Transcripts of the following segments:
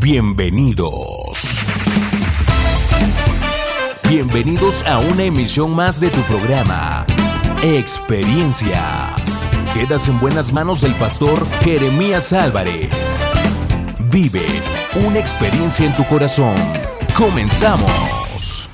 Bienvenidos. Bienvenidos a una emisión más de tu programa, Experiencias. Quedas en buenas manos del pastor Jeremías Álvarez. Vive una experiencia en tu corazón. Comenzamos.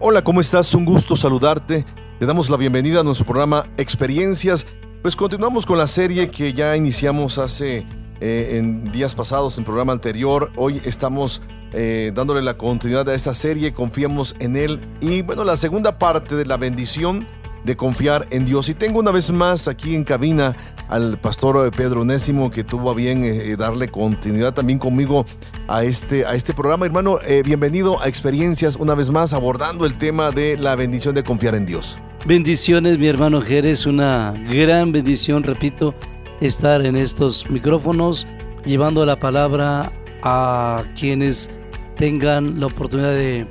Hola, ¿cómo estás? Un gusto saludarte. Te damos la bienvenida a nuestro programa Experiencias. Pues continuamos con la serie que ya iniciamos hace eh, en días pasados, en programa anterior. Hoy estamos eh, dándole la continuidad a esta serie, confiamos en Él. Y bueno, la segunda parte de la bendición de confiar en Dios. Y tengo una vez más aquí en cabina al pastor Pedro Onésimo que tuvo a bien eh, darle continuidad también conmigo a este, a este programa. Hermano, bienvenido a Experiencias una vez más abordando el tema de la bendición de confiar en Dios. Bendiciones, mi hermano Jerez, una gran bendición, repito, estar en estos micrófonos llevando la palabra a quienes tengan la oportunidad de,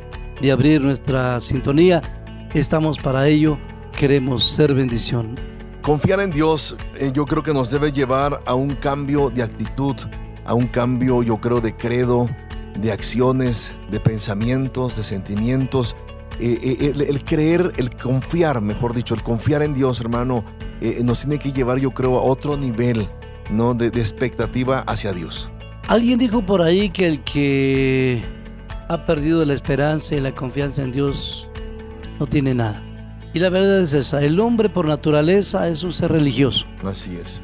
abrir nuestra sintonía. Estamos para ello, queremos ser bendición. Confiar en Dios eh, yo creo que nos debe llevar a un cambio de actitud, a un cambio yo creo de credo, de acciones, de pensamientos, de sentimientos. Eh, eh, el, creer, el confiar, mejor dicho, el confiar en Dios, hermano, nos tiene que llevar, yo creo, a otro nivel ¿no? de expectativa hacia Dios. Alguien dijo por ahí que el que ha perdido la esperanza y la confianza en Dios no tiene nada. Y la verdad es esa, el hombre por naturaleza es un ser religioso. Así es.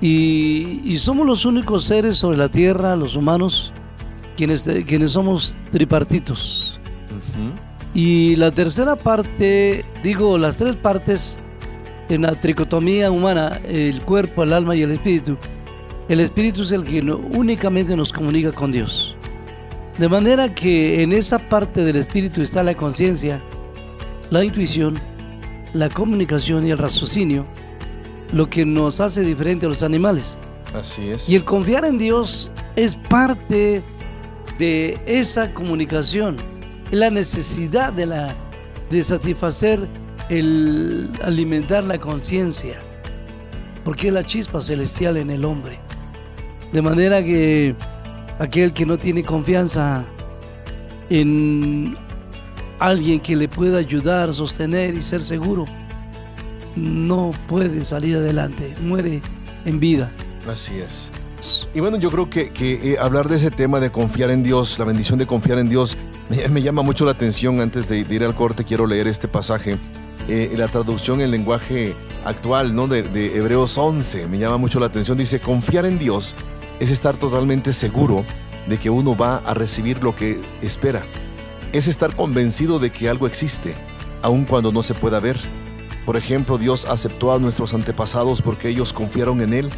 Y, somos los únicos seres sobre la tierra, los humanos, quienes, quienes somos tripartitos. Y la tercera parte, digo, las tres partes en la tricotomía humana, el cuerpo, el alma y el espíritu, el espíritu es el que únicamente nos comunica con Dios. De manera que en esa parte del espíritu está la conciencia, la intuición, la comunicación y el raciocinio, lo que nos hace diferente a los animales. Así es. Y el confiar en Dios es parte de esa comunicación, la necesidad de, la, de satisfacer el alimentar la conciencia, porque es la chispa celestial en el hombre. De manera que aquel que no tiene confianza en alguien que le pueda ayudar, sostener y ser seguro, no puede salir adelante, muere en vida. Así es. Y bueno, yo creo que, eh, hablar de ese tema de confiar en Dios, la bendición de confiar en Dios, me, llama mucho la atención. Antes de, ir al corte, quiero leer este pasaje. Eh, la traducción en lenguaje actual ¿no? de, de Hebreos 11 me llama mucho la atención. Dice, confiar en Dios es estar totalmente seguro de que uno va a recibir lo que espera. Es estar convencido de que algo existe, aun cuando no se pueda ver. Por ejemplo, Dios aceptó a nuestros antepasados porque ellos confiaron en Él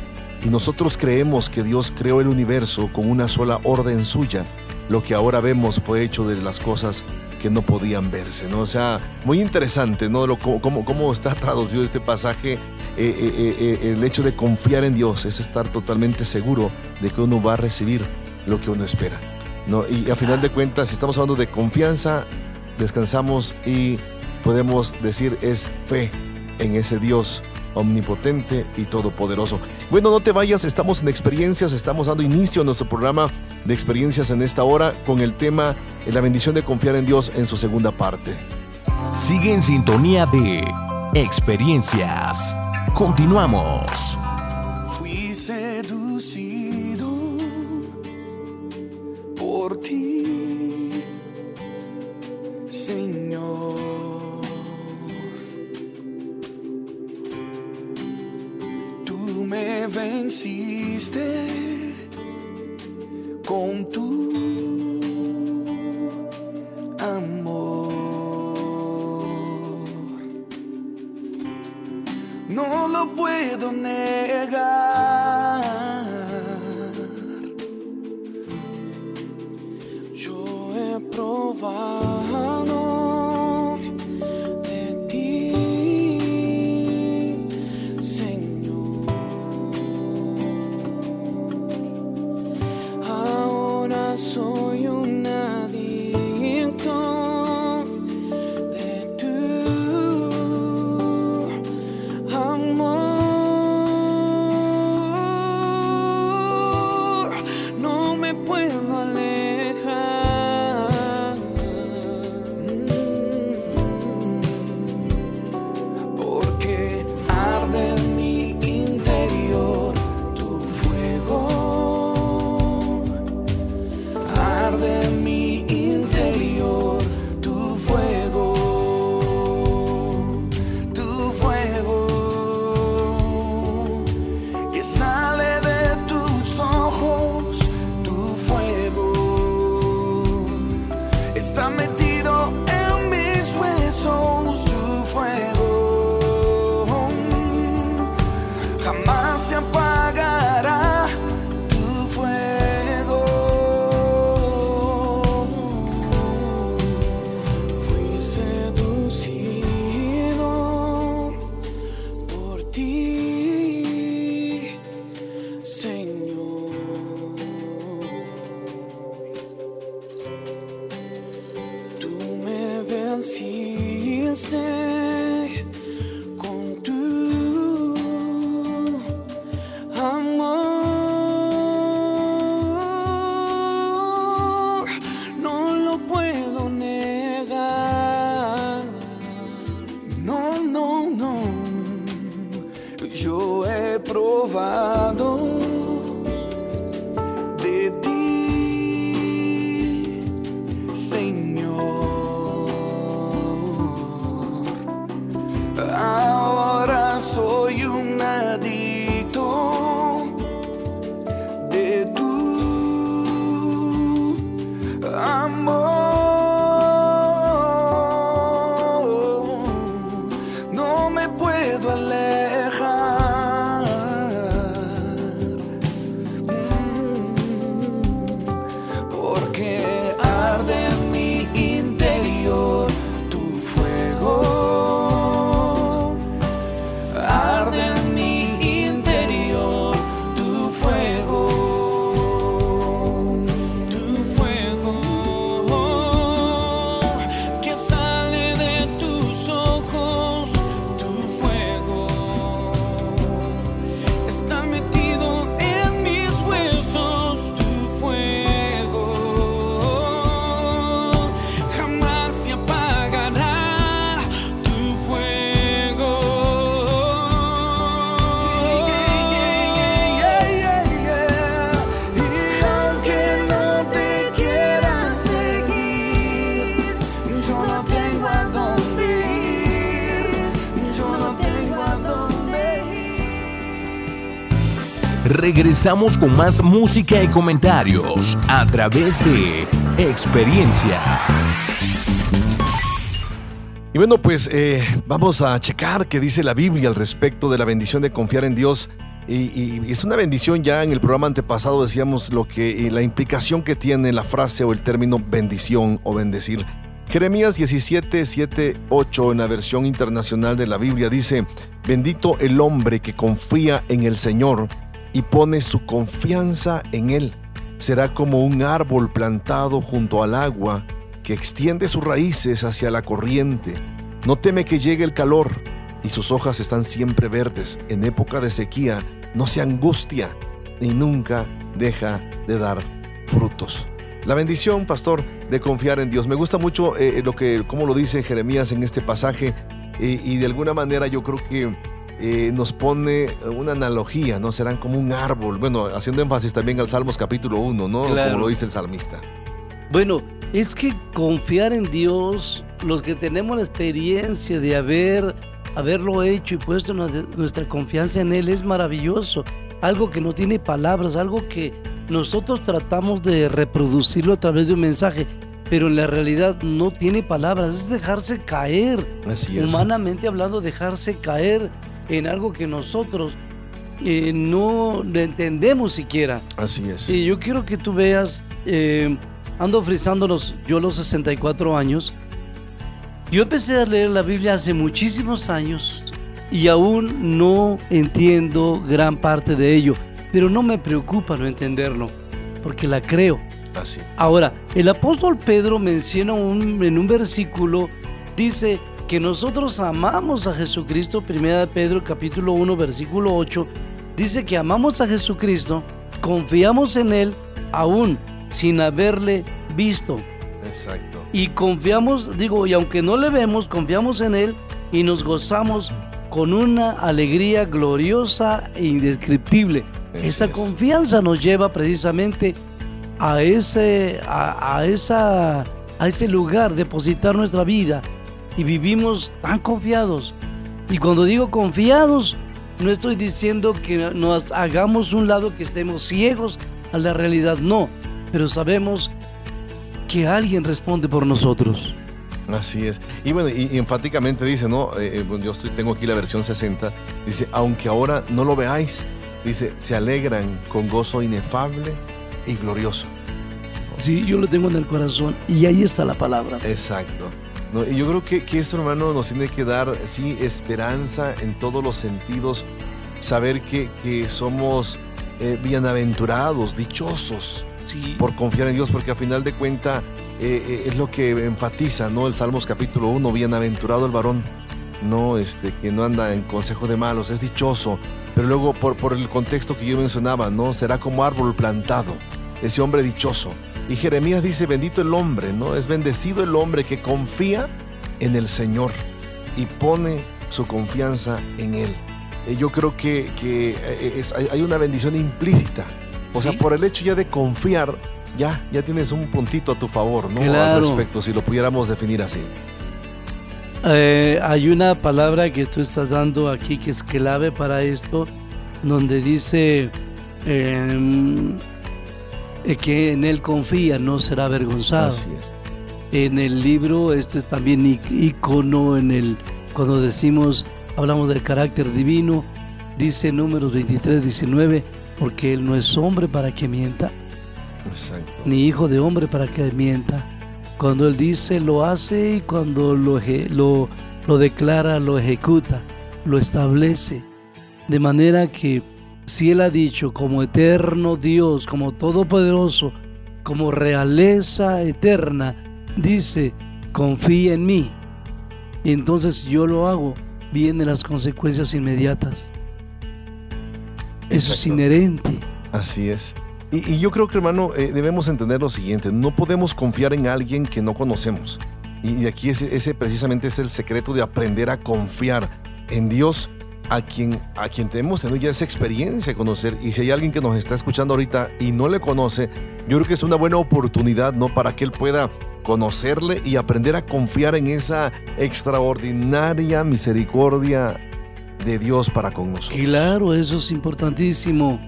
y nosotros creemos que Dios creó el universo con una sola orden suya. Lo que ahora vemos fue hecho de las cosas no podían verse, ¿no? O sea, muy interesante, ¿no? Lo, cómo, cómo está traducido este pasaje. Eh, eh, eh, el hecho de confiar en Dios es estar totalmente seguro de que uno va a recibir lo que uno espera, ¿no? Y a final de cuentas, si estamos hablando de confianza, descansamos y podemos decir es fe en ese Dios omnipotente y todopoderoso. Bueno, no te vayas, estamos en experiencias, estamos dando inicio a nuestro programa de experiencias en esta hora con el tema La bendición de confiar en Dios en su segunda parte. Sigue en sintonía de experiencias. Continuamos. de mí. Regresamos con más música y comentarios a través de experiencias. Y bueno, pues eh, vamos a checar qué dice la Biblia al respecto de la bendición de confiar en Dios. Y, y es una bendición, ya en el programa antepasado decíamos lo que la implicación que tiene la frase o el término bendición o bendecir. Jeremías 17, 7, 8 en la versión internacional de la Biblia dice, bendito el hombre que confía en el Señor y pone su confianza en Él. Será como un árbol plantado junto al agua que extiende sus raíces hacia la corriente. No teme que llegue el calor y sus hojas están siempre verdes. En época de sequía no se angustia ni nunca deja de dar frutos. La bendición, pastor, de confiar en Dios. Me gusta mucho eh, lo que, como lo dice Jeremías en este pasaje, eh, y de alguna manera yo creo que eh, nos pone una analogía, ¿no? Serán como un árbol. Bueno, haciendo énfasis también al Salmos capítulo 1, ¿no? Claro. Como lo dice el salmista. Bueno, es que confiar en Dios, los que tenemos la experiencia de haber, haberlo hecho y puesto nuestra- nuestra confianza en Él es maravilloso. Algo que no tiene palabras, algo que nosotros tratamos de reproducirlo a través de un mensaje, pero en la realidad no tiene palabras, es dejarse caer. Así es. Humanamente hablando, dejarse caer en algo que nosotros eh, no entendemos siquiera. Así es. Y yo quiero que tú veas, eh, ando frisándolos yo los 64 años. Yo empecé a leer la Biblia hace muchísimos años y aún no entiendo gran parte de ello, pero no me preocupa no entenderlo, porque la creo. Así. Ahora, el apóstol Pedro menciona un- en un versículo, dice que nosotros amamos a Jesucristo, 1 de Pedro capítulo 1 versículo 8, dice que amamos a Jesucristo, confiamos en Él aún sin haberle visto. Exacto. Y confiamos, digo, y aunque no le vemos, confiamos en Él y nos gozamos con una alegría gloriosa e indescriptible. Así Esa es. confianza nos lleva precisamente a ese, a, a esa, a ese lugar, depositar nuestra vida y vivimos tan confiados. Y cuando digo confiados, no estoy diciendo que nos hagamos un lado que estemos ciegos a la realidad, no, pero sabemos que alguien responde por nosotros. Así es. Y bueno, y, y enfáticamente dice, ¿no? Eh, eh, yo estoy, tengo aquí la versión 60. Dice, aunque ahora no lo veáis, dice, se alegran con gozo inefable y glorioso. Sí, yo lo tengo en el corazón y ahí está la palabra. Exacto. No, y yo creo que, que esto, hermano, nos tiene que dar, sí, esperanza en todos los sentidos. Saber que, que somos eh, bienaventurados, dichosos, por confiar en Dios, porque a final de cuenta eh, eh, es lo que enfatiza, ¿no? El Salmos capítulo 1, bienaventurado el varón, no, este, que no anda en consejo de malos, es dichoso, pero luego por, por el contexto que yo mencionaba, ¿no? Será como árbol plantado, ese hombre dichoso. Y Jeremías dice, bendito el hombre, ¿no? Es bendecido el hombre que confía en el Señor y pone su confianza en Él. Eh, yo creo que, que hay una bendición implícita o sea, por el hecho ya de confiar, ya, ya tienes un puntito a tu favor, ¿no? Al respecto, si lo pudiéramos definir así. Eh, hay una palabra que tú estás dando aquí que es clave para esto, donde dice em, eh, que en él confía, no será avergonzado. Así es. En el libro, esto es también icono en el, cuando decimos, hablamos del carácter divino, dice números 23, 19, porque Él no es hombre para que mienta, ni hijo de hombre para que mienta. Cuando Él dice, lo hace y cuando lo, lo, lo declara, lo ejecuta, lo establece. De manera que si Él ha dicho como eterno Dios, como todopoderoso, como realeza eterna, dice, confía en mí. Y entonces yo lo hago, vienen las consecuencias inmediatas. Eso es inherente. Así es. Y, yo creo que, hermano, eh, debemos entender lo siguiente. No podemos confiar en alguien que no conocemos. Y, aquí ese, ese, precisamente es el secreto de aprender a confiar en Dios a quien, a quien tenemos tenido ya esa experiencia conocer. Y si hay alguien que nos está escuchando ahorita y no le conoce, yo creo que es una buena oportunidad, ¿no? Para que él pueda conocerle y aprender a confiar en esa extraordinaria misericordia de Dios para con nosotros. Claro, eso es importantísimo.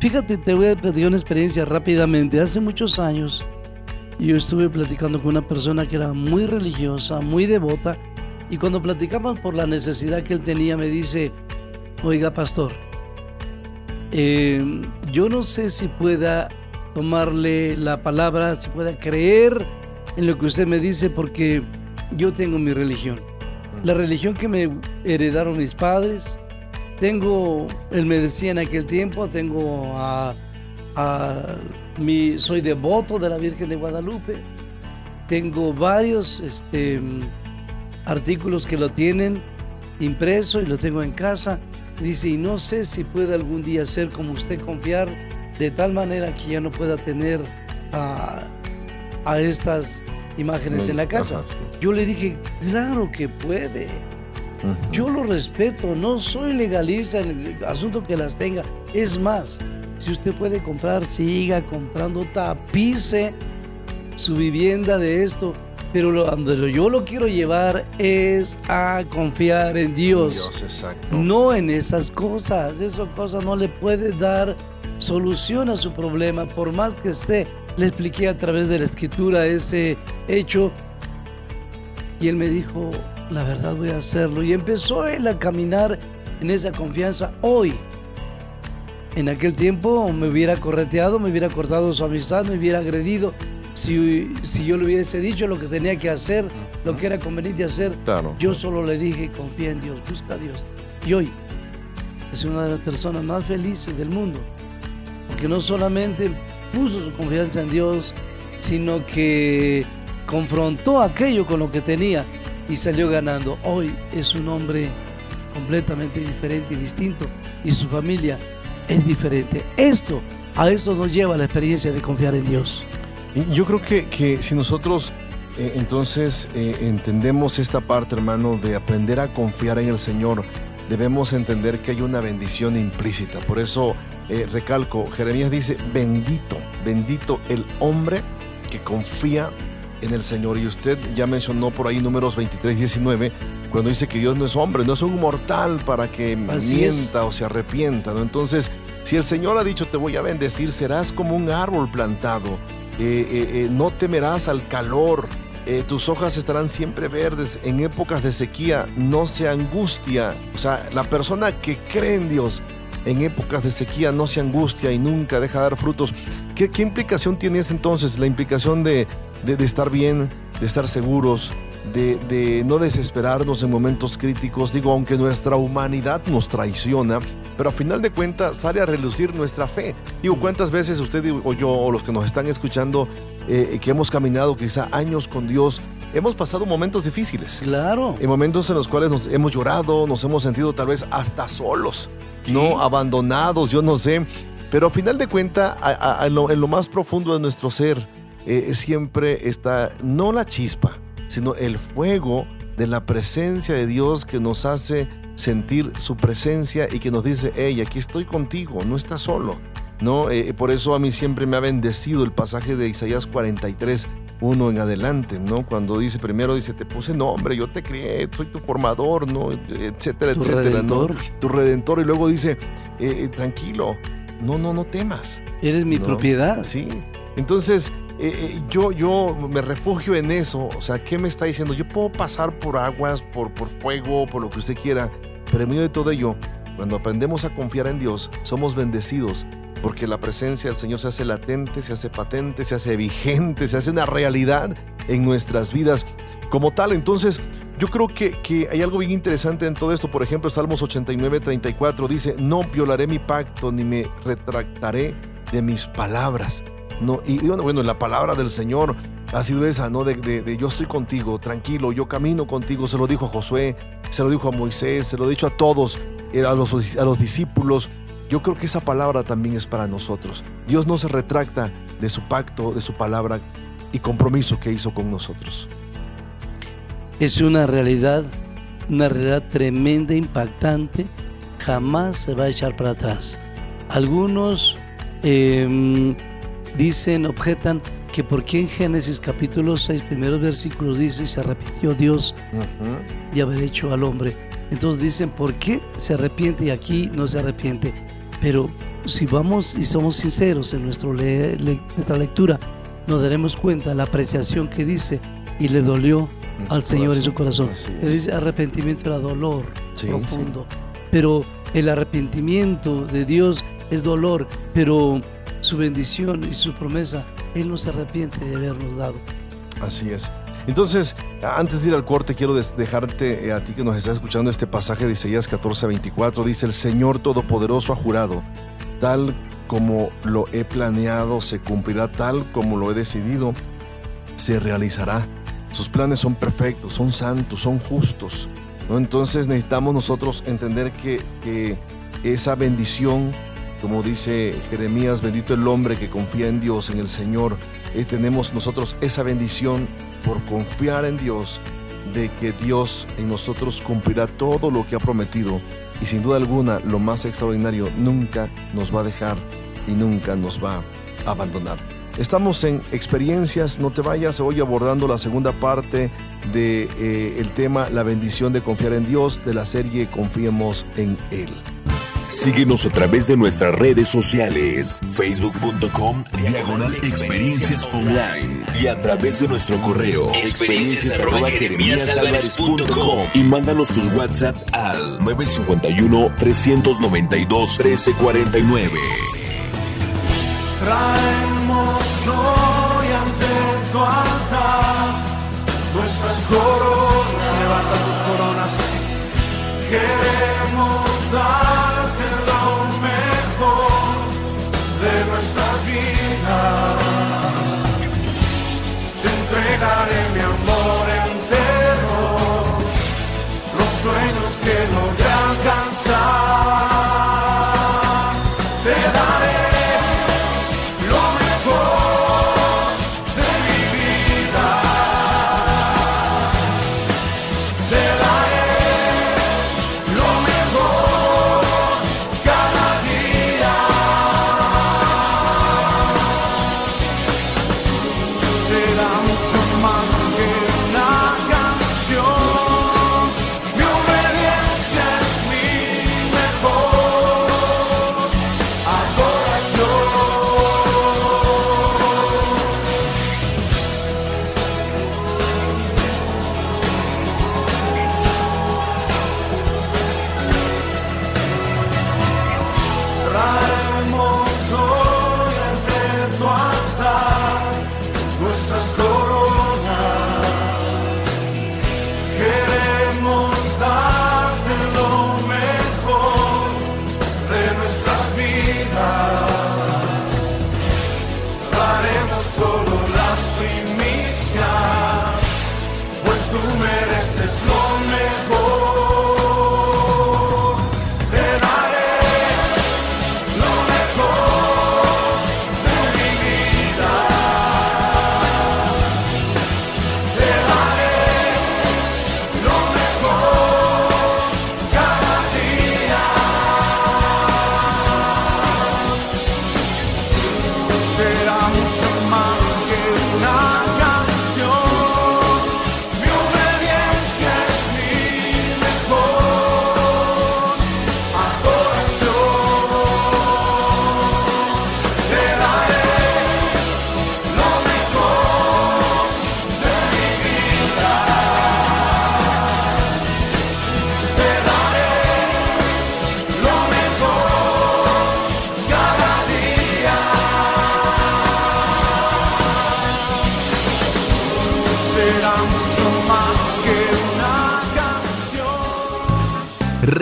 Fíjate, te voy a pedir una experiencia rápidamente. Hace muchos años yo estuve platicando con una persona que era muy religiosa, muy devota, y cuando platicaban por la necesidad que él tenía, me dice, oiga pastor, em, yo no sé si pueda tomarle la palabra, si pueda creer en lo que usted me dice, porque yo tengo mi religión la religión que me heredaron mis padres. Tengo, él me decía en aquel tiempo, tengo a, mi, soy devoto de la Virgen de Guadalupe. Tengo varios este, artículos que lo tienen impreso y lo tengo en casa. Dice, y no sé si puede algún día ser como usted confiar de tal manera que ya no pueda tener a, a estas imágenes en la casa. Yo le dije, claro que puede. Yo lo respeto, no soy legalista en el asunto que las tenga. Es más, si usted puede comprar, siga comprando, tapice su vivienda de esto. Pero lo, donde yo lo quiero llevar es a confiar en Dios. No en esas cosas. Esas cosas no le puede dar solución a su problema, por más que esté le expliqué a través de la escritura ese hecho y él me dijo, la verdad voy a hacerlo. Y empezó él a caminar en esa confianza hoy. En aquel tiempo me hubiera correteado, me hubiera cortado su amistad, me hubiera agredido. Si, si yo le hubiese dicho lo que tenía que hacer, lo que era conveniente hacer, yo solo le dije, confía en Dios, busca a Dios. Y hoy es una de las personas más felices del mundo. Porque no solamente puso su confianza en Dios, sino que confrontó aquello con lo que tenía y salió ganando. Hoy es un hombre completamente diferente y distinto y su familia es diferente. Esto, a esto nos lleva la experiencia de confiar en Dios. Y yo creo que, que si nosotros eh, entonces eh, entendemos esta parte, hermano, de aprender a confiar en el Señor, debemos entender que hay una bendición implícita. Por eso eh, recalco, Jeremías dice, bendito, bendito el hombre que confía en el Señor. Y usted ya mencionó por ahí números 23, 19, cuando dice que Dios no es hombre, no es un mortal para que mienta o se arrepienta. ¿no? Entonces, si el Señor ha dicho te voy a bendecir, serás como un árbol plantado, eh, eh, no temerás al calor eh, tus hojas estarán siempre verdes en épocas de sequía, no se angustia. O sea, la persona que cree en Dios en épocas de sequía no se angustia y nunca deja de dar frutos. ¿Qué, implicación tiene entonces? La implicación de, estar bien, de estar seguros, de, de no desesperarnos en momentos críticos. Digo, aunque nuestra humanidad nos traiciona, pero a final de cuentas sale a relucir nuestra fe. Digo, ¿cuántas veces usted o yo o los que nos están escuchando eh, que hemos caminado quizá años con Dios, hemos pasado momentos difíciles? Claro. En momentos en los cuales nos hemos llorado, nos hemos sentido tal vez hasta solos, no abandonados, yo no sé. Pero a final de cuentas, en lo más profundo de nuestro ser, eh, siempre está no la chispa, sino el fuego de la presencia de Dios que nos hace sentir su presencia y que nos dice, hey, aquí estoy contigo, no estás solo. ¿No? Eh, por eso a mí siempre me ha bendecido el pasaje de Isaías 43, 1 en adelante, ¿no? Cuando dice, primero dice, te puse nombre, yo te crié, soy tu formador, ¿no? Etcétera, tu etcétera, redentor. ¿no? Tu redentor. Y luego dice, eh, tranquilo, no, no, no temas. Eres mi propiedad. Sí. Entonces, eh, yo, yo me refugio en eso. O sea, ¿qué me está diciendo? Yo puedo pasar por aguas, por, por fuego, por lo que usted quiera, pero en medio de todo ello, cuando aprendemos a confiar en Dios, somos bendecidos porque la presencia del Señor se hace latente, se hace patente, se hace vigente, se hace una realidad en nuestras vidas como tal. Entonces, yo creo que, que, hay algo bien interesante en todo esto. Por ejemplo, Salmos 89, 34 dice, no violaré mi pacto ni me retractaré de mis palabras. No, y bueno, bueno, la palabra del Señor ha sido esa, ¿no? De, yo estoy contigo, tranquilo, yo camino contigo. Se lo dijo a Josué, se lo dijo a Moisés, se lo dicho a todos, eh, a los, a los discípulos. Yo creo que esa palabra también es para nosotros. Dios no se retracta de su pacto, de su palabra y compromiso que hizo con nosotros. Es una realidad, una realidad tremenda, impactante. Jamás se va a echar para atrás. Algunos eh, dicen, objetan que por qué en Génesis capítulo 6, primeros versículos dice, se arrepintió Dios de haber hecho al hombre. Entonces dicen, ¿por qué se arrepiente y aquí no se arrepiente? Pero si vamos y somos sinceros en nuestro nuestra lectura, nos daremos cuenta la apreciación que dice y le dolió al Señor en su corazón. Le dice arrepentimiento era dolor Sí, profundo. Pero el arrepentimiento de Dios es dolor, pero su bendición y su promesa, Él no se arrepiente de habernos dado. Así es. Entonces, antes de ir al corte, quiero dejarte eh, a ti que nos estás escuchando este pasaje de Isaías 14 a 24. Dice, el Señor Todopoderoso ha jurado, tal como lo he planeado, se cumplirá tal como lo he decidido, se realizará. Sus planes son perfectos, son santos, son justos. Entonces necesitamos nosotros entender que esa bendición, como dice Jeremías, bendito el hombre que confía en Dios, en el Señor, eh, tenemos nosotros esa bendición por confiar en Dios, de que Dios en nosotros cumplirá todo lo que ha prometido. Y sin duda alguna, lo más extraordinario, nunca nos va a dejar y nunca nos va a abandonar. Estamos en experiencias, no te vayas hoy abordando la segunda parte de eh, tema La bendición de confiar en Dios de la serie Confiemos en Él. Síguenos a través de nuestras redes sociales, facebook.com diagonal experiencias online y a través de nuestro correo experiencias arroba jeremiasalvarez.com y mándanos tus WhatsApp al 951 392 1349. Traemos hoy ante tu altar nuestras coronas, levanta tus coronas. Queremos darte Te entregaré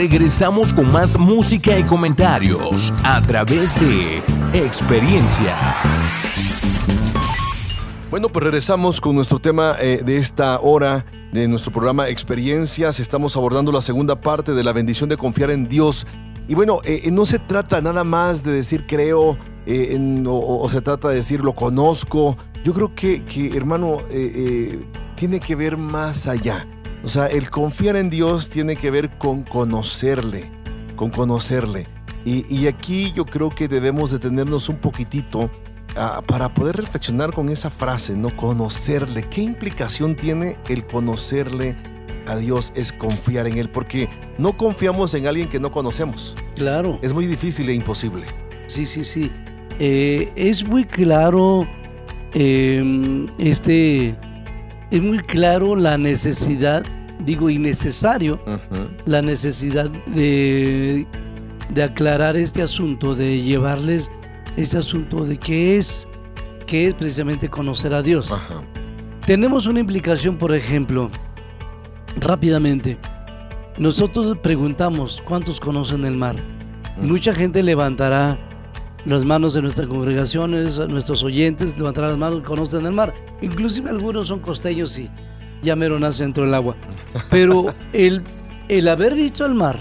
Regresamos con más música y comentarios a través de experiencias. Bueno, pues regresamos con nuestro tema eh, de esta hora de nuestro programa Experiencias. Estamos abordando la segunda parte de la bendición de confiar en Dios. Y bueno, eh, eh, no se trata nada más de decir creo o, se trata de decir lo conozco. Yo creo que, hermano, tiene que ver más allá. O sea, el confiar en Dios tiene que ver con conocerle, con conocerle. Y, y aquí yo creo que debemos detenernos un poquitito para poder reflexionar con esa frase, ¿no? Conocerle. ¿Qué implicación tiene el conocerle a Dios? Es confiar en Él, porque no confiamos en alguien que no conocemos. Claro. Es muy difícil e imposible. Sí, sí, sí. Eh, es muy claro, em, este, es muy claro la necesidad, digo innecesario, la necesidad de, de aclarar este asunto, de llevarles ese asunto de qué es, qué es precisamente conocer a Dios. Tenemos una implicación, por ejemplo, rápidamente. Nosotros preguntamos cuántos conocen el mar. Mucha gente levantará las manos de nuestras congregaciones, nuestros oyentes levantarán las manos, conocen el mar. Inclusive algunos son costeños y ya mero nace dentro del agua. Pero el, el haber visto el mar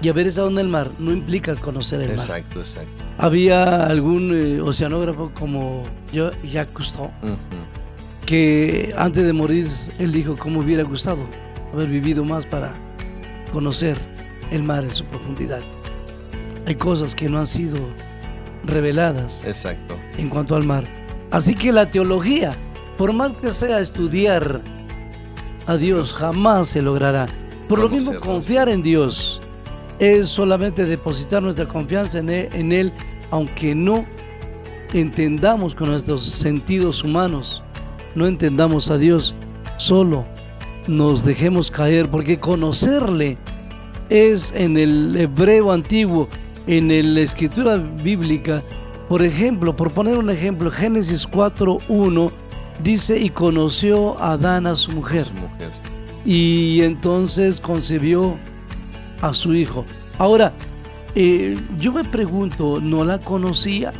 y haber estado en el mar no implica conocer el mar. Exacto, exacto. Había algún eh, oceanógrafo como Jacques Cousteau, que antes de morir él dijo cómo hubiera gustado haber vivido más para conocer el mar en su profundidad. Hay cosas que no han sido reveladas exacto. en cuanto al mar. Así que la teología, por más que sea estudiar a Dios, jamás se logrará. Por lo mismo, confiar en Dios es solamente depositar nuestra confianza e, en él, aunque no entendamos con nuestros sentidos humanos, no entendamos a Dios, solo nos dejemos caer, porque conocerle es en el hebreo antiguo, en la escritura bíblica, por ejemplo, por poner un ejemplo, Génesis 4.1 dice, y conoció a Adán a su mujer. Y entonces concibió a su hijo. Ahora, eh, yo me pregunto, ¿no la conocía?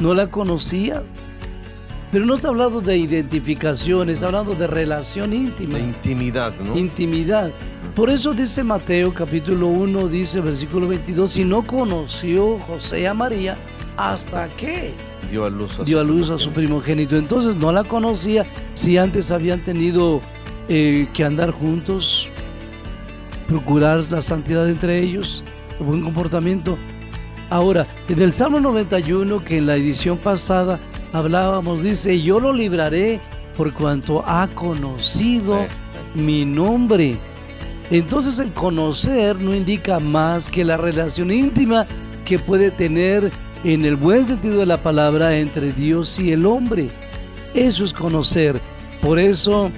¿No la conocía? Pero no está hablando de identificación, está hablando de relación íntima. De intimidad, ¿no? Intimidad. Por eso dice Mateo capítulo 1, dice versículo 22, si no conoció José a María, ¿hasta qué? Dio a luz a, Dio a, luz a su primogénito. Entonces no la conocía si antes habían tenido eh, que andar juntos, procurar la santidad entre ellos, el buen comportamiento. Ahora, en el Salmo 91, que en la edición pasada hablábamos, dice, yo lo libraré por cuanto ha conocido mi nombre. Entonces el conocer no indica más que la relación íntima que puede tener en el buen sentido de la palabra entre Dios y el hombre. Eso es conocer. Por eso,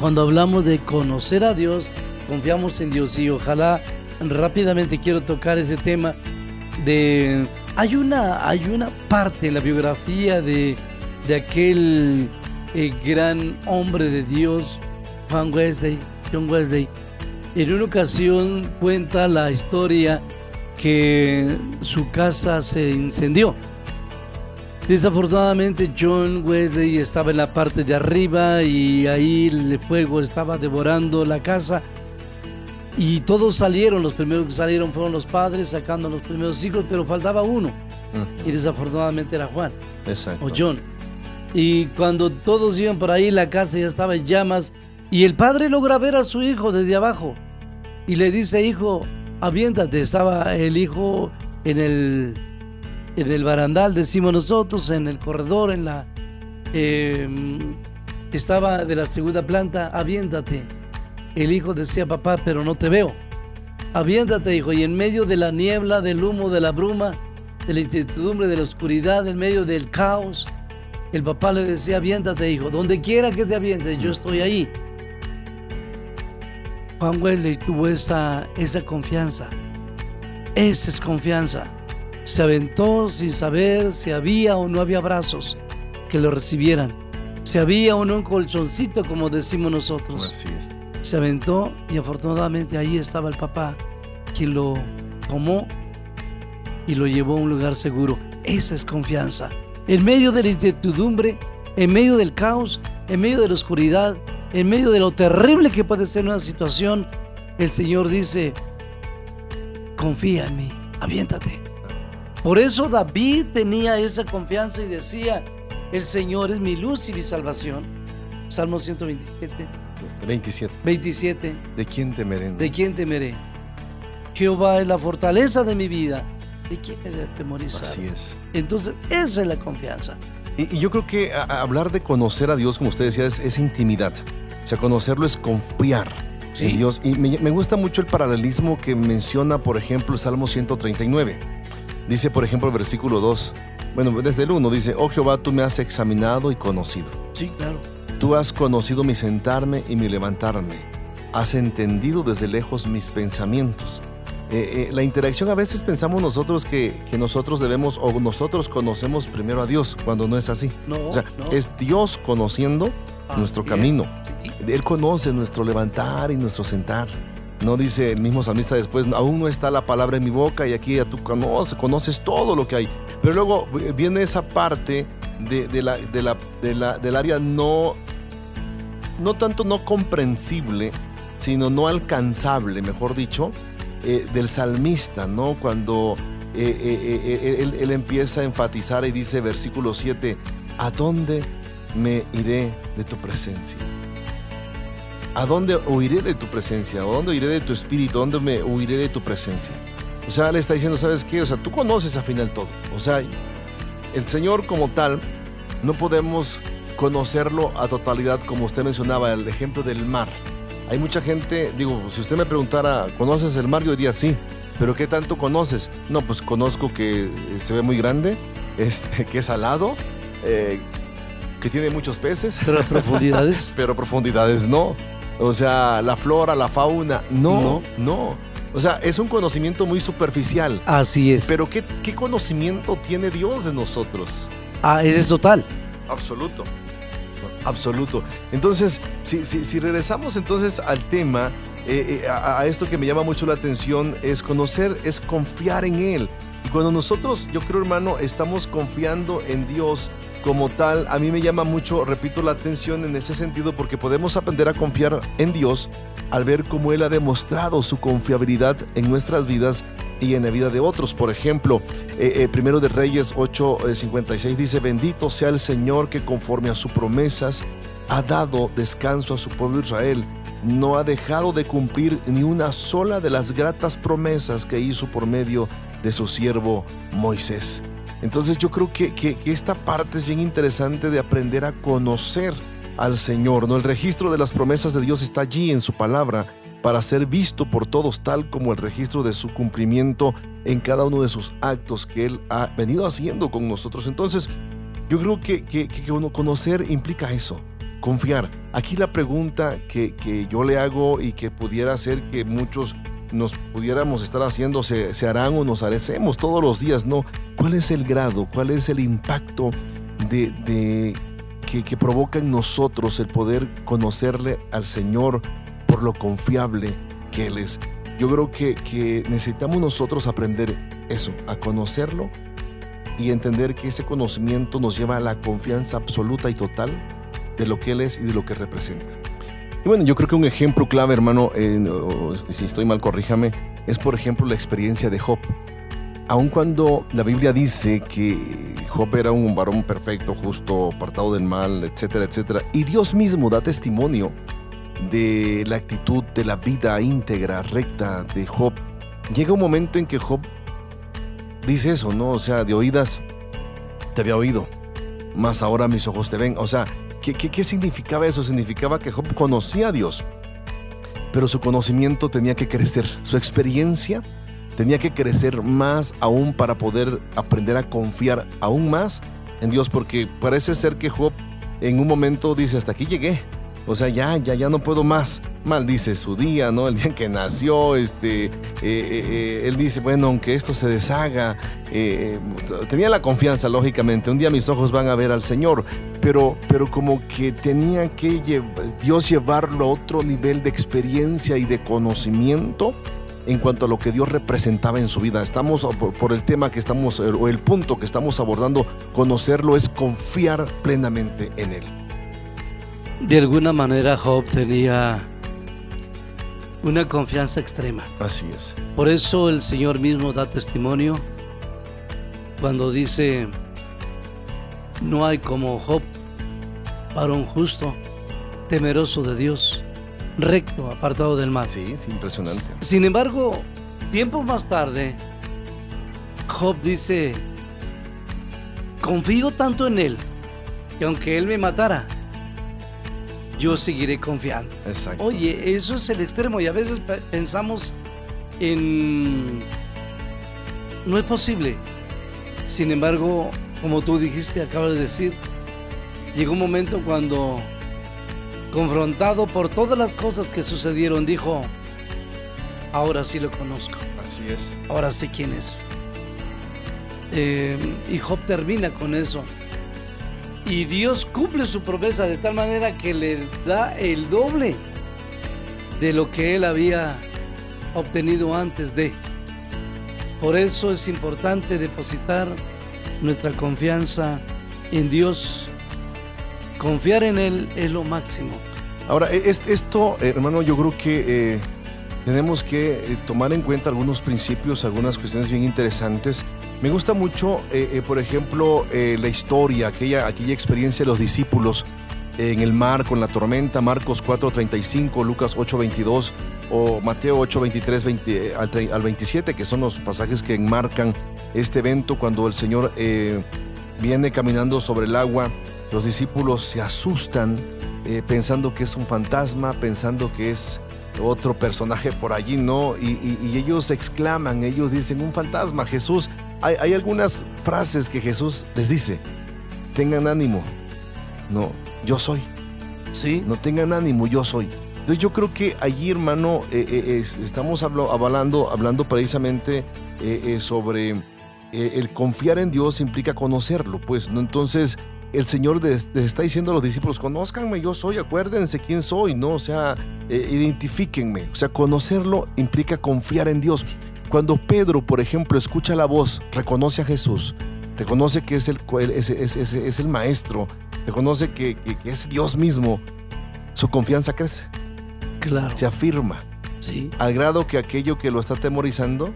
cuando hablamos de conocer a Dios, confiamos en Dios y ojalá rápidamente quiero tocar ese tema de hay una hay una parte en la biografía de, de aquel eh, gran hombre de Dios Juan Wesley John Wesley en una ocasión cuenta la historia que su casa se incendió Desafortunadamente John Wesley estaba en la parte de arriba y ahí el fuego estaba devorando la casa y todos salieron, los primeros que salieron fueron los padres sacando los primeros hijos, pero faltaba uno. Y desafortunadamente era Juan o John. Y cuando todos iban por ahí, la casa ya estaba en llamas. Y el padre logra ver a su hijo desde abajo. Y le dice, hijo, aviéntate. Estaba el hijo en el, en el barandal, decimos nosotros, en el corredor, en la... Em, estaba de la segunda planta, aviéntate. El hijo decía, papá, pero no te veo. Aviéntate, hijo, y en medio de la niebla, del humo, de la bruma, de la incertidumbre, de la oscuridad, en medio del caos, el papá le decía, aviéntate, hijo, donde quiera que te avientes, yo estoy ahí. Juan Wesley tuvo esa, esa confianza. Esa es confianza. Se aventó sin saber si había o no había brazos que lo recibieran. Se había un, un colchoncito, como decimos nosotros. Así es. Se aventó y afortunadamente ahí estaba el papá, quien lo tomó y lo llevó a un lugar seguro. Esa es confianza. En medio de la incertidumbre, en medio del caos, en medio de la oscuridad, en medio de lo terrible que puede ser una situación, el Señor dice, confía en mí, aviéntate. Por eso David tenía esa confianza y decía, el Señor es mi luz y mi salvación. Salmo 127, 27. 27. ¿De quién temeré? ¿De quién temeré? Jehová es la fortaleza de mi vida. ¿De quién he de atemorizar? Así es. Entonces, esa es la confianza. Y, y yo creo que a- a hablar de conocer a Dios, como usted decía, es, es intimidad. O sea, conocerlo es confiar Sí. en Dios. Y me, me gusta mucho el paralelismo que menciona, por ejemplo, Salmo 139. Dice, por ejemplo, el versículo 2. Bueno, desde el 1 dice, oh Jehová, tú me has examinado y conocido. Sí, claro. Tú has conocido mi sentarme y mi levantarme. Has entendido desde lejos mis pensamientos. Eh, eh, la interacción a veces pensamos nosotros que, que nosotros debemos o nosotros conocemos primero a Dios, cuando no es así. No, O sea, no. es Dios conociendo Ah, nuestro bien. camino. Sí. Él conoce nuestro levantar y nuestro sentar. No dice el mismo salmista después, aún no está la palabra en mi boca y aquí ya tú conoces, conoces todo lo que hay. Pero luego eh, viene esa parte de, la, de la- de la- del área no, no tanto no comprensible, sino no alcanzable, mejor dicho, eh, del salmista, ¿no? Cuando eh, él, él empieza a enfatizar y dice, versículo 7, ¿a dónde me iré de tu presencia? ¿A dónde huiré de tu presencia? ¿A dónde iré de tu espíritu? ¿A dónde me huiré de tu presencia? O sea, le está diciendo, ¿sabes qué? O sea, tú conoces al final todo. O sea, el Señor como tal, no podemos conocerlo a totalidad, como usted mencionaba, el ejemplo del mar. Hay mucha gente, digo, si usted me preguntara, ¿conoces el mar? Yo diría sí. ¿Pero qué tanto conoces? No, pues conozco que eh, se ve muy grande, este, que es salado, eh, que tiene muchos peces, Pero profundidades. pero profundidades no. O sea, la flora, la fauna, no, No. no. O sea, es un conocimiento muy superficial. Así es. Pero ¿qué, qué conocimiento tiene Dios de nosotros? ah, ese es total. Absoluto. Absoluto. Entonces, si, si- si regresamos entonces al tema, eh, eh, a, a esto que me llama mucho la atención, es conocer, es confiar en Él. Y cuando nosotros, yo creo hermano, estamos confiando en Dios como tal, a mí me llama mucho, repito, la atención en ese sentido porque podemos aprender a confiar en Dios al ver cómo Él ha demostrado su confiabilidad en nuestras vidas y en la vida de otros. Por ejemplo, eh, eh, primero de Reyes 8:56 dice, bendito sea el Señor que conforme a sus promesas ha dado descanso a su pueblo Israel. No ha dejado de cumplir ni una sola de las gratas promesas que hizo por medio de su siervo Moisés. Entonces yo creo que, que- esta parte es bien interesante de aprender a conocer al Señor. ¿no? El registro de las promesas de Dios está allí en su palabra para ser visto por todos, tal como el registro de su cumplimiento en cada uno de sus actos que Él ha venido haciendo con nosotros. Entonces, yo creo que, que, que uno conocer implica eso, confiar. Aquí la pregunta que, que yo le hago y que pudiera ser que muchos nos pudiéramos estar haciendo, se, harán o nos haremos todos los días, ¿no? ¿Cuál es el grado, cuál es el impacto de, que provoca en nosotros el poder conocerle al Señor por lo confiable que Él es? Yo creo que, que necesitamos nosotros aprender eso, a conocerlo y entender que ese conocimiento nos lleva a la confianza absoluta y total de lo que Él es y de lo que representa. Y bueno, yo creo que un ejemplo clave, hermano, si estoy mal, corríjame, es por ejemplo la experiencia de Job. Aun cuando la Biblia dice que Job era un varón perfecto, justo, apartado del mal, etcétera, etcétera, y Dios mismo da testimonio de la actitud de la vida íntegra, recta de Job, llega un momento en que Job dice eso, ¿no? O sea, de oídas te había oído, más ahora mis ojos te ven. O sea, ¿qué, qué, qué significaba eso? Significaba que Job conocía a Dios, pero su conocimiento tenía que crecer, su experiencia tenía que crecer más aún para poder aprender a confiar aún más en Dios, porque parece ser que Job en un momento dice, hasta aquí llegué, O sea, ya, ya, ya no puedo más. Maldice su día, ¿no? El día en que nació, este, eh, eh, eh, él dice, bueno, aunque esto se deshaga, tenía la confianza, lógicamente, un día mis ojos van a ver al Señor, pero, pero como que tenía que lle- Dios llevarlo a otro nivel de experiencia y de conocimiento en cuanto a lo que Dios representaba en su vida. Estamos, por, el tema que estamos, o el punto que estamos abordando, conocerlo es confiar plenamente en Él. De alguna manera Job tenía una confianza extrema. Así es. Por eso el Señor mismo da testimonio cuando dice, no hay como Job, varón justo, temeroso de Dios, recto, apartado del mal. Sí, es impresionante. Sin embargo, tiempo más tarde, Job dice, confío tanto en él, que aunque él me matara, yo seguiré confiando. Exacto. Oye, eso es el extremo y a veces pe- pensamos en... No es posible. Sin embargo, como tú dijiste, acabas de decir, llegó un momento cuando, confrontado por todas las cosas que sucedieron, dijo, ahora sí lo conozco, Así es. ahora sé quién es. Eh, y Job termina con eso. Y Dios cumple su promesa de tal manera que le da el doble de lo que él había obtenido antes de. Por eso es importante depositar nuestra confianza en Dios. Confiar en Él es lo máximo. Ahora, e- es- esto, hermano, yo creo que eh, tenemos que eh, tomar en cuenta algunos principios, algunas cuestiones bien interesantes. Me gusta mucho, eh, eh, por ejemplo, eh, la historia, aquella, experiencia de los discípulos en el mar con la tormenta, Marcos 4:35, Lucas 8:22 o Mateo 8:23 20, al, al 27, que son los pasajes que enmarcan este evento cuando el Señor viene caminando sobre el agua. Los discípulos se asustan pensando que es un fantasma, pensando que es otro personaje por allí, ¿no? Y ellos exclaman, ellos dicen, un fantasma, Jesús. Hay, hay algunas frases que Jesús les dice, tengan ánimo, no, yo soy, ¿Sí? no tengan ánimo, yo soy. Entonces yo creo que allí, hermano, eh, eh, es- estamos hablo- hablando, hablando precisamente eh, sobre el confiar en Dios implica conocerlo, pues, ¿no? Entonces el Señor les, les está diciendo a los discípulos, conózcanme, yo soy, acuérdense quién soy, ¿no? O sea, identifíquenme. O sea, conocerlo implica confiar en Dios. Cuando Pedro, por ejemplo, escucha la voz, reconoce a Jesús, reconoce que es el, es, es- es- es el Maestro, reconoce que- que- que es Dios mismo, su confianza crece, Claro. se afirma Sí. al grado que aquello que lo está atemorizando,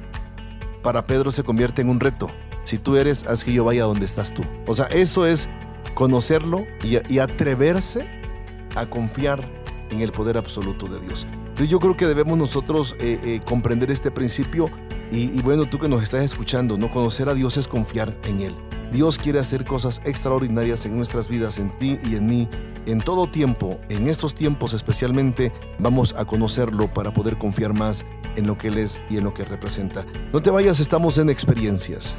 para Pedro se convierte en un reto. Si tú eres, haz que yo vaya donde estás tú. O sea, eso es conocerlo y, y atreverse a confiar en el poder absoluto de Dios. Entonces yo creo que debemos nosotros eh, eh, comprender este principio y, bueno, tú que nos estás escuchando, no conocer a Dios es confiar en Él. Dios quiere hacer cosas extraordinarias en nuestras vidas, en ti y en mí, en todo tiempo, en estos tiempos especialmente, vamos a conocerlo para poder confiar más en lo que Él es y en lo que representa. No te vayas, estamos en experiencias.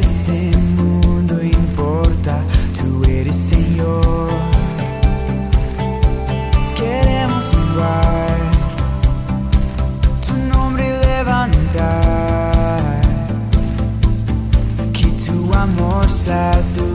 Queremos menguar, tu nombre levantar, que tu amor sature todo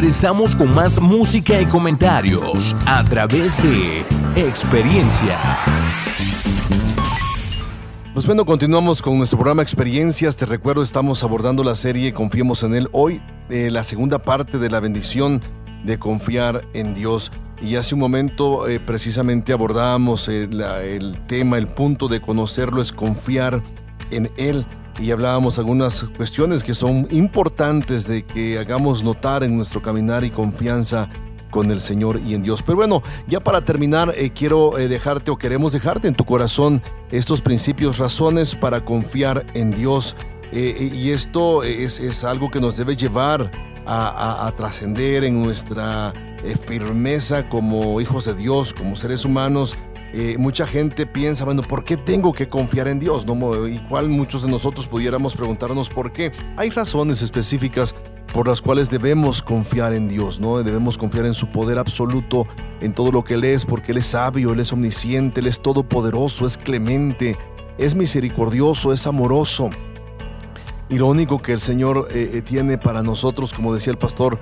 Regresamos con más música y comentarios a través de Experiencias. Pues bueno, continuamos con nuestro programa Experiencias. Te recuerdo, estamos abordando la serie Confiemos en Él. Hoy, eh, la segunda parte de la bendición de confiar en Dios. Y hace un momento eh, precisamente la- el tema, el punto de conocerlo es confiar en Él. Y hablábamos algunas cuestiones que son importantes de que hagamos notar en nuestro caminar y confianza con el Señor y en Dios. Pero bueno, ya para terminar, eh, quiero eh, dejarte o queremos dejarte en tu corazón estos principios, razones para confiar en Dios. Eh, y esto es, es algo que nos debe llevar a, a- trascender en nuestra firmeza como hijos de Dios, como seres humanos. Eh, mucha gente piensa, bueno, ¿por qué tengo que confiar en Dios? ¿No? Igual muchos de nosotros pudiéramos preguntarnos por qué. Hay razones específicas por las cuales debemos confiar en Dios, ¿no? Debemos confiar en su poder absoluto, en todo lo que Él es, porque Él es sabio, Él es omnisciente, Él es todopoderoso, es clemente, es misericordioso, es amoroso. Irónico que el Señor eh, eh, tiene para nosotros, como decía el pastor,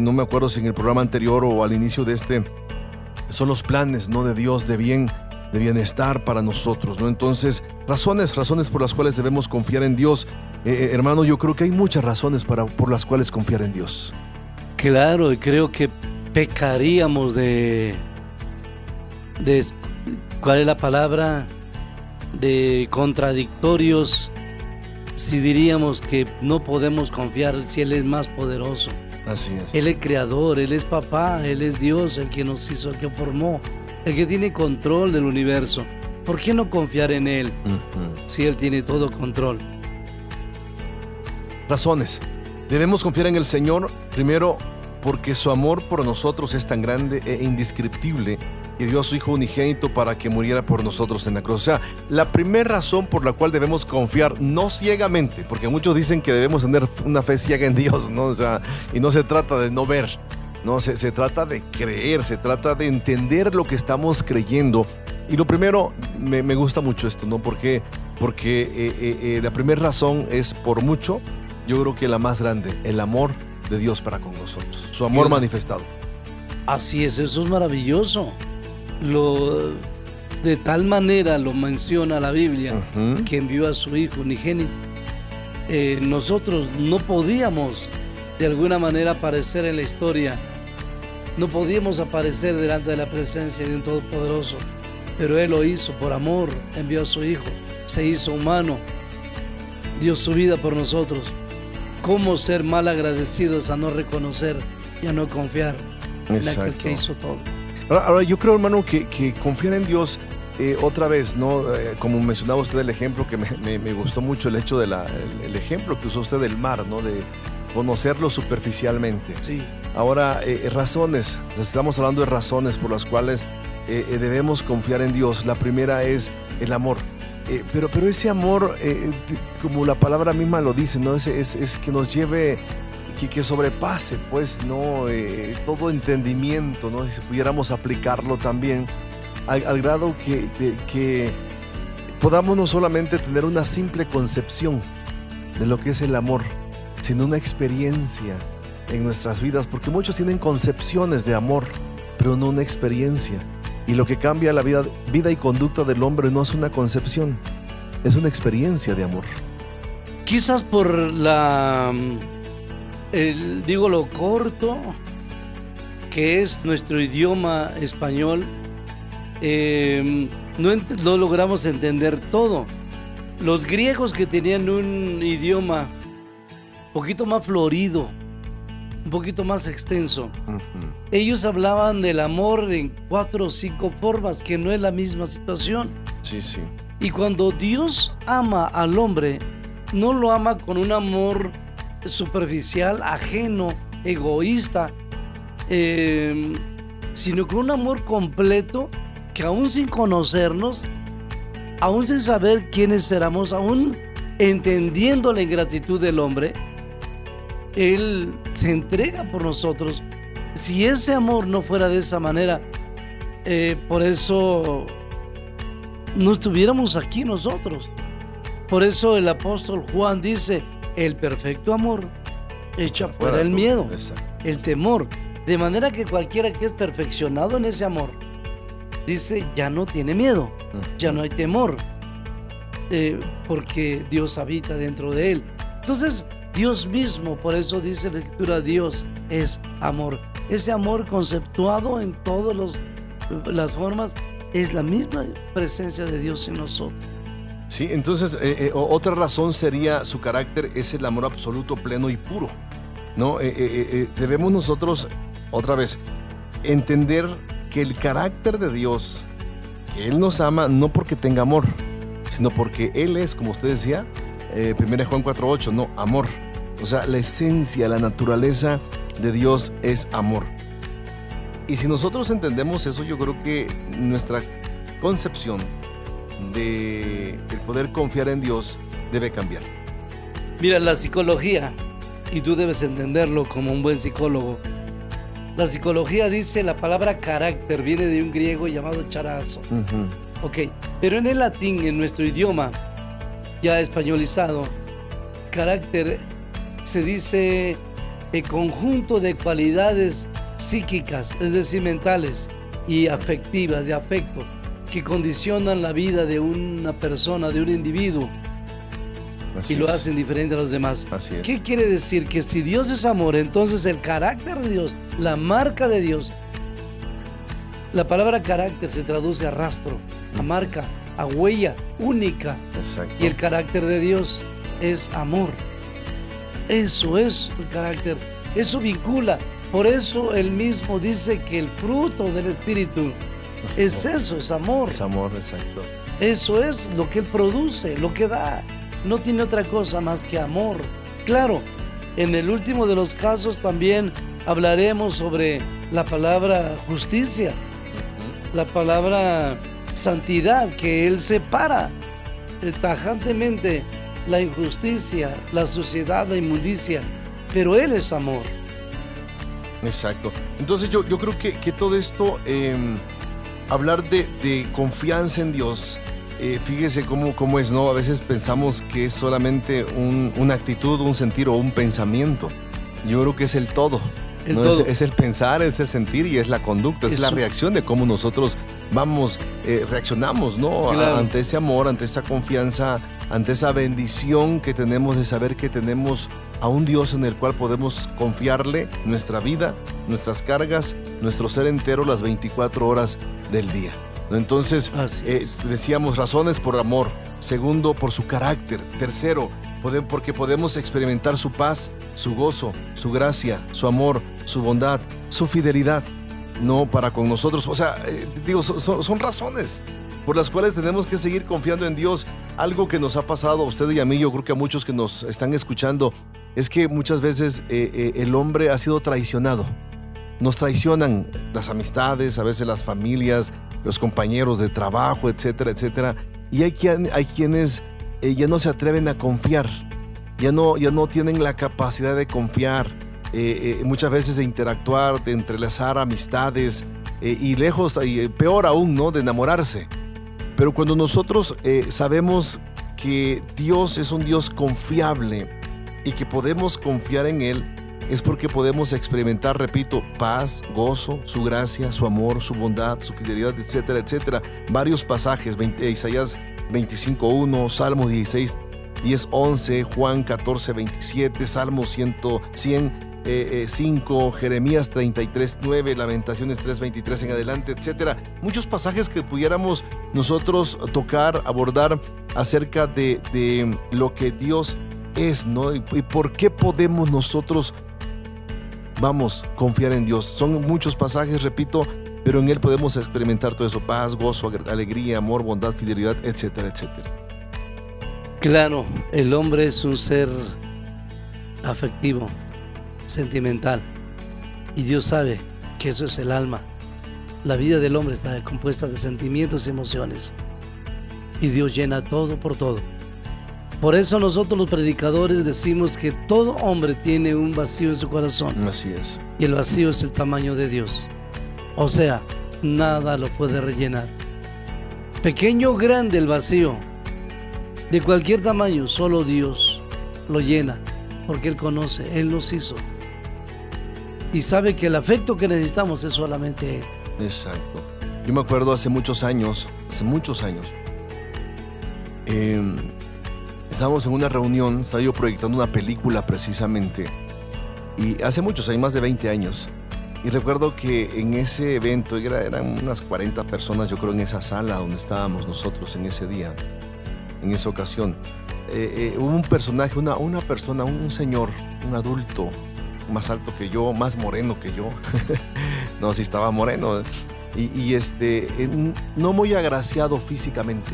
no me acuerdo si en el programa anterior o al inicio de este, son los planes, ¿no? De Dios, de bien, de bienestar para nosotros, ¿no? Entonces, razones, razones por las cuales debemos confiar en Dios. Eh, eh, hermano, yo creo que hay muchas razones para, por las cuales confiar en Dios. Claro, y creo que pecaríamos de, de, ¿cuál es la palabra? De contradictorios si diríamos que no podemos confiar si Él es más poderoso. Así es. Él es creador, Él es papá, Él es Dios, el que nos hizo, el que formó, el que tiene control del universo. ¿Por qué no confiar en Él si Él tiene todo control? Razones. Debemos confiar en el Señor, primero, porque su amor por nosotros es tan grande e indescriptible que dio a su Hijo unigénito para que muriera por nosotros en la cruz. O sea, la primera razón por la cual debemos confiar, no ciegamente, porque muchos dicen que debemos tener una fe ciega en Dios, ¿no? O sea, y no se trata de no ver, no, se, se trata de creer, se trata de entender lo que estamos creyendo. Y lo primero, me, me gusta mucho esto, ¿no? Porque, porque eh, eh, eh, la primera razón es por mucho, yo creo que la más grande, el amor de Dios para con nosotros, su amor manifestado. Así es, eso es maravilloso. Lo, de tal manera lo menciona la Biblia que envió a su Hijo unigénito. Eh, nosotros no podíamos de alguna manera aparecer en la historia, no podíamos aparecer delante de la presencia de un Todopoderoso, pero Él lo hizo por amor, envió a su Hijo, se hizo humano, dio su vida por nosotros. ¿Cómo ser mal agradecidos a no reconocer y a no confiar en aquel que hizo todo? Ahora, ahora, yo creo, hermano, que, que confiar en Dios, eh, otra vez, ¿no? Eh, como mencionaba usted el ejemplo, que me, me- me gustó mucho el hecho del el, el ejemplo que usó usted del mar, ¿no? De conocerlo superficialmente. Sí, Ahora, eh, razones, estamos hablando de razones por las cuales debemos confiar en Dios. La primera es el amor. pero, pero ese amor, de- como la palabra misma lo dice, ¿no? Es, es, es que nos lleve, que, que sobrepase, pues, ¿no? Eh, todo entendimiento, ¿no? Si pudiéramos aplicarlo también al, al grado que, de- que podamos no solamente tener una simple concepción de lo que es el amor, sino una experiencia en nuestras vidas, porque muchos tienen concepciones de amor, pero no una experiencia. Y lo que cambia la vida, vida y conducta del hombre no es una concepción, es una experiencia de amor. Quizás por la, el- digo lo corto que es nuestro idioma español, eh, no, ent- no logramos entender todo. Los griegos que tenían un idioma un poquito más florido, un poquito más extenso, ellos hablaban del amor en cuatro o cinco formas, que no es la misma situación. Sí, sí. Y cuando Dios ama al hombre, no lo ama con un amor superficial, ajeno, egoísta, eh, sino con un amor completo que aún sin conocernos, aún sin saber quiénes éramos, aún entendiendo la ingratitud del hombre, Él se entrega por nosotros. Si ese amor no fuera de esa manera, eh, por eso no estuviéramos aquí nosotros. Por eso el apóstol Juan dice, el perfecto amor echa fuera el miedo, Exacto. el temor. De manera que cualquiera que es perfeccionado en ese amor, dice, ya no tiene miedo, ya no hay temor, eh, porque Dios habita dentro de él. Entonces, Dios mismo, por eso dice la escritura, Dios es amor. Ese amor conceptuado en todas los- las formas es la misma presencia de Dios en nosotros. Sí, entonces eh, eh, otra razón sería su carácter es el amor absoluto, pleno y puro. ¿no? Eh, eh, eh, eh, debemos nosotros, otra vez, entender que el carácter de Dios, que Él nos ama no porque tenga amor, sino porque Él es, como usted decía, eh, 1 Juan 4.8, no, amor. O sea, la esencia, la naturaleza de Dios es amor. Y si nosotros entendemos eso, yo creo que nuestra concepción de el poder confiar en Dios debe cambiar. Mira, la psicología, y tú debes entenderlo como un buen psicólogo, la psicología dice la palabra carácter viene de un griego llamado charazo. Ok, pero en el latín, en nuestro idioma ya españolizado, carácter se dice el conjunto de cualidades psíquicas, es decir, mentales y afectivas, de afecto, que condicionan la vida de una persona, de un individuo, Así y lo es. hacen diferente a los demás. Así es. ¿Qué quiere decir? Que si Dios es amor, entonces el carácter de Dios, la marca de Dios, la palabra carácter se traduce a rastro, a marca, a huella única. Exacto. Y el carácter de Dios es amor. Eso es el carácter. Eso vincula. Por eso él mismo dice que el fruto del Espíritu es eso, es amor. Es amor, exacto. Eso es lo que Él produce, lo que da. No tiene otra cosa más que amor. Claro, en el último de los casos también hablaremos sobre la palabra justicia, la palabra santidad, que Él separa eh, tajantemente la injusticia, la suciedad, la inmundicia, pero Él es amor. Exacto. Entonces yo, yo creo que, que todo esto, eh, hablar de, de confianza en Dios, eh, fíjese cómo, cómo es, ¿no? A veces pensamos que es solamente un- una actitud, un sentir o un pensamiento. Yo creo que es el todo. El ¿no? todo. Es, es el pensar, es el sentir y es la conducta, es la reacción de cómo nosotros vamos, eh, reaccionamos, ¿no? Claro. ante ese amor, ante esa confianza, ante esa bendición que tenemos de saber que tenemos a un Dios en el cual podemos confiarle nuestra vida, nuestras cargas, nuestro ser entero las 24 horas del día. Entonces, eh, decíamos razones por amor. Segundo, por su carácter. Tercero, porque podemos experimentar su paz, su gozo, su gracia, su amor, su bondad, su fidelidad. No para con nosotros. O sea, eh, digo, so- so- son razones por las cuales tenemos que seguir confiando en Dios. Algo que nos ha pasado a usted y a mí, yo creo que a muchos que nos están escuchando, es que muchas veces eh, eh, el hombre ha sido traicionado. Nos traicionan las amistades, a veces las familias, los compañeros de trabajo, etcétera, etcétera. Y hay, quien, hay quienes ya no se atreven a confiar, ya no, ya no tienen la capacidad de confiar, eh, eh, muchas veces de interactuar, de entrelazar amistades eh, y lejos, y eh, peor aún, ¿no? De enamorarse. Pero cuando nosotros sabemos que Dios es un Dios confiable y que podemos confiar en Él, es porque podemos experimentar, repito, paz, gozo, su gracia, su amor, su bondad, su fidelidad, etcétera, etcétera. Varios pasajes, 20 Isaías 25.1, Salmo 16, 10, 11, Juan 14, 27, Salmo 100, 100 eh, eh, 5, Jeremías 33, 9, Lamentaciones 3, 23 en adelante, etcétera. Muchos pasajes que pudiéramos nosotros tocar, abordar acerca de, de lo que Dios es, ¿no? Y, y por qué podemos nosotros, vamos, confiar en Dios. Son muchos pasajes, repito, pero en Él podemos experimentar todo eso, paz, gozo, alegría, amor, bondad, fidelidad, etcétera, etcétera. Claro, el hombre es un ser afectivo, sentimental. Y Dios sabe que eso es el alma. La vida del hombre está compuesta de sentimientos y emociones. Y Dios llena todo por todo. Por eso nosotros los predicadores decimos que todo hombre tiene un vacío en su corazón. Así es. Y el vacío es el tamaño de Dios. O sea, nada lo puede rellenar. Pequeño o grande el vacío. De cualquier tamaño, solo Dios lo llena. Porque Él conoce, Él nos hizo. Y sabe que el afecto que necesitamos es solamente Él. Exacto. Yo me acuerdo hace muchos años, hace muchos años, eh, estábamos en una reunión, estaba yo proyectando una película precisamente, y hace muchos, hay más de 20 años. Y recuerdo que en ese evento, era- eran unas 40 personas, yo creo, en esa sala donde estábamos nosotros en ese día, en esa ocasión. Eh, eh, hubo un personaje, una persona, un señor, un adulto, más alto que yo, más moreno que yo. no, sí estaba moreno. Y, este, no muy agraciado físicamente.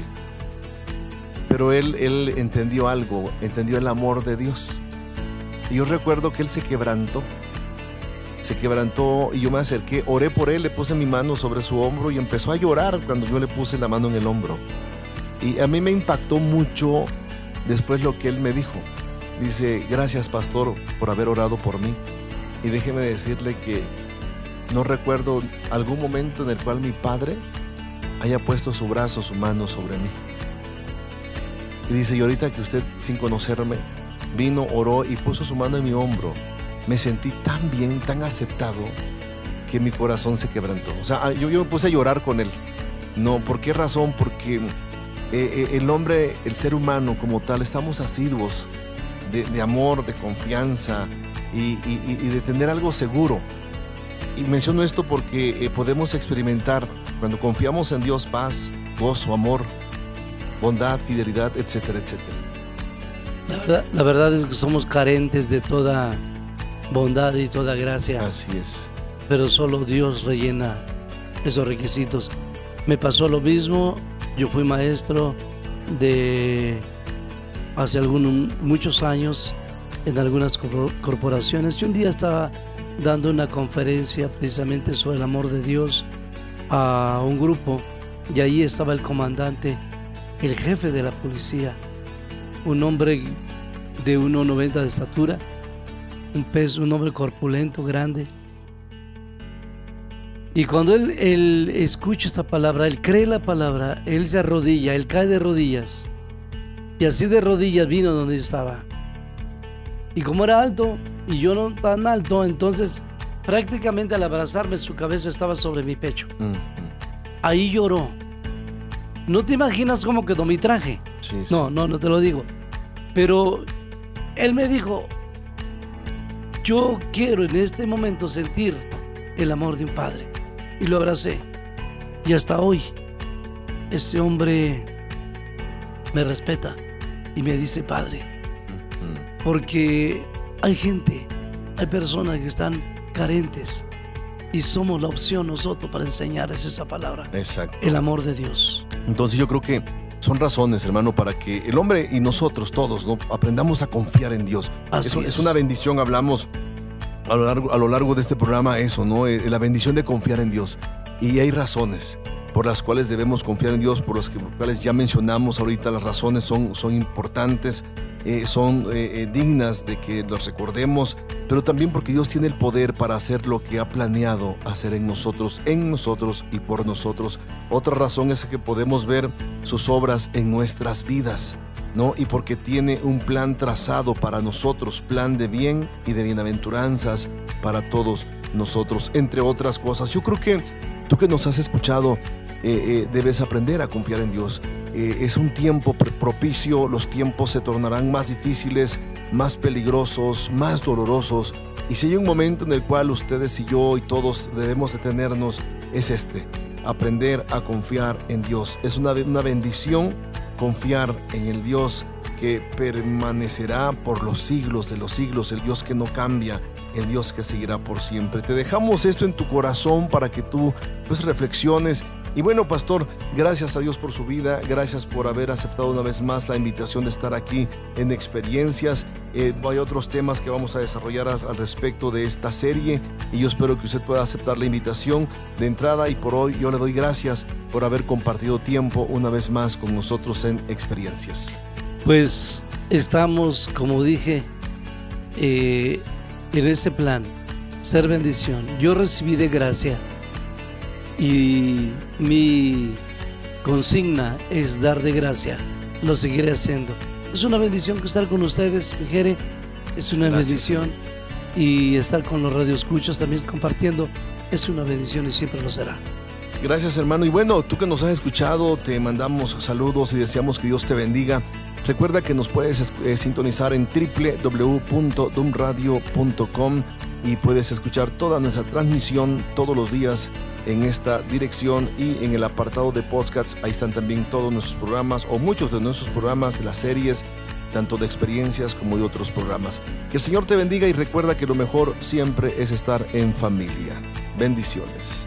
Pero él, él entendió algo, entendió el amor de Dios. Y yo recuerdo que él se quebrantó. Se quebrantó y yo me acerqué, oré por él, le puse mi mano sobre su hombro y empezó a llorar cuando yo le puse la mano en el hombro. Y a mí me impactó mucho después lo que él me dijo. Dice, gracias pastor por haber orado por mí. Y déjeme decirle que no recuerdo algún momento en el cual mi padre haya puesto su brazo, su mano sobre mí. Y dice, y ahorita que usted sin conocerme vino, oró y puso su mano en mi hombro, me sentí tan bien, tan aceptado, que mi corazón se quebrantó. O sea, yo, yo me puse a llorar con él. No, ¿por qué razón? Porque eh, eh, el hombre, el ser humano como tal, estamos asiduos de, de amor, de confianza y, y- y de tener algo seguro. Y menciono esto porque eh, podemos experimentar, cuando confiamos en Dios, paz, gozo, amor, bondad, fidelidad, etcétera, etcétera. La verdad, la verdad es que somos carentes de toda bondad y toda gracia, Así es. pero solo Dios rellena esos requisitos. Me pasó lo mismo, yo fui maestro de hace algunos muchos años en algunas corpo- corporaciones y un día estaba dando una conferencia precisamente sobre el amor de Dios a un grupo y ahí estaba el comandante, el jefe de la policía, un hombre de 1,90 de estatura, un peso, un hombre corpulento, grande. Y cuando él, él escucha esta palabra, él cree la palabra, él se arrodilla, él cae de rodillas. Y así de rodillas vino donde yo estaba. Y como era alto y yo no tan alto, entonces prácticamente al abrazarme su cabeza estaba sobre mi pecho. Mm, mm. Ahí lloró. No te imaginas cómo quedó mi traje. Sí, sí. No, no, no te lo digo. Pero él me dijo, yo quiero en este momento sentir el amor de un padre. Y lo abracé. Y hasta hoy, ese hombre me respeta y me dice padre. Porque hay gente, hay personas que están carentes y somos la opción nosotros para enseñarles esa palabra, Exacto. el amor de Dios. Entonces yo creo que son razones, hermano, para que el hombre y nosotros todos ¿no? aprendamos a confiar en Dios. Así es, es. es una bendición, hablamos a lo, largo, a lo largo de este programa eso, ¿no? Eh, La bendición de confiar en Dios. Y hay razones. Por las cuales debemos confiar en Dios, por las cuales ya mencionamos ahorita, las razones son, son importantes, eh, son eh, eh, dignas de que los recordemos, pero también porque Dios tiene el poder para hacer lo que ha planeado hacer en nosotros, en nosotros y por nosotros. Otra razón es que podemos ver sus obras en nuestras vidas. ¿No? Y porque tiene un plan trazado para nosotros, plan de bien y de bienaventuranzas para todos nosotros, entre otras cosas. Yo creo que tú que nos has escuchado, eh, eh, debes aprender a confiar en Dios. Eh, es un tiempo pr- propicio, los tiempos se tornarán más difíciles, más peligrosos, más dolorosos. Y si hay un momento en el cual ustedes y yo y todos debemos detenernos, es este, aprender a confiar en Dios. Es una, una bendición confiar en el Dios que permanecerá por los siglos de los siglos, el Dios que no cambia, el Dios que seguirá por siempre. Te dejamos esto en tu corazón para que tú pues reflexiones. Y bueno, pastor, gracias a Dios por su vida, gracias por haber aceptado una vez más la invitación de estar aquí en experiencias. Eh, hay otros temas que vamos a desarrollar al, respecto de esta serie y yo espero que usted pueda aceptar la invitación de entrada y por hoy yo le doy gracias por haber compartido tiempo una vez más con nosotros en experiencias. Pues estamos, como dije, eh, en ese plan, ser bendición. Yo recibí de gracia y mi consigna es dar de gracia. Lo seguiré haciendo. Es una bendición que estar con ustedes, Jere. Es una Gracias, bendición. Y estar con los radioescuchas también compartiendo es una bendición y siempre lo será. Gracias hermano. Y bueno, tú que nos has escuchado, te mandamos saludos y deseamos que Dios te bendiga. Recuerda que nos puedes es- eh, sintonizar en www.dumradio.com y puedes escuchar toda nuestra transmisión todos los días en esta dirección y en el apartado de podcasts. Ahí están también todos nuestros programas o muchos de nuestros programas de las series, tanto de experiencias como de otros programas. Que el Señor te bendiga y recuerda que lo mejor siempre es estar en familia. Bendiciones.